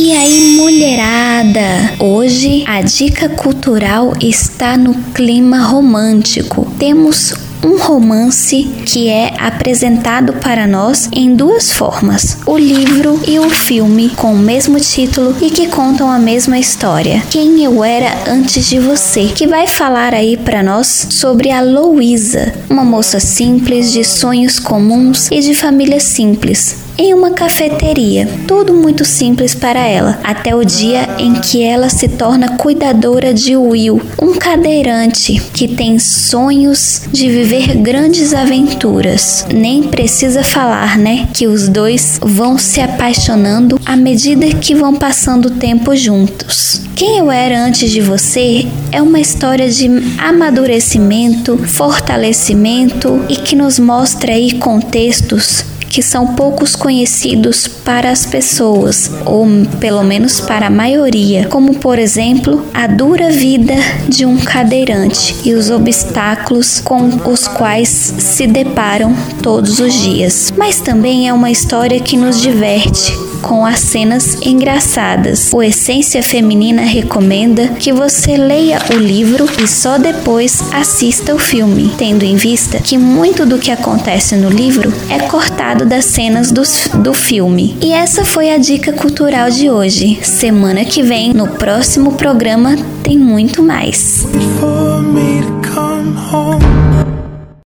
E aí, mulherada? Hoje a dica cultural está no clima romântico. Temos um romance que é apresentado para nós em duas formas: o livro e o filme com o mesmo título e que contam a mesma história. Quem eu era antes de você, que vai falar aí para nós sobre a Louisa, uma moça simples de sonhos comuns e de família simples em uma cafeteria. Tudo muito simples para ela, até o dia em que ela se torna cuidadora de Will, um cadeirante que tem sonhos de viver grandes aventuras. Nem precisa falar, né, que os dois vão se apaixonando à medida que vão passando o tempo juntos. Quem eu era antes de você é uma história de amadurecimento, fortalecimento e que nos mostra aí contextos que são poucos conhecidos para as pessoas, ou pelo menos para a maioria, como por exemplo a dura vida de um cadeirante e os obstáculos com os quais se deparam todos os dias. Mas também é uma história que nos diverte, com as cenas engraçadas. O Essência Feminina recomenda que você leia o livro e só depois assista o filme, tendo em vista que muito do que acontece no livro é cortado das cenas do, do filme. E essa foi a dica cultural de hoje. Semana que vem, no próximo programa, tem muito mais.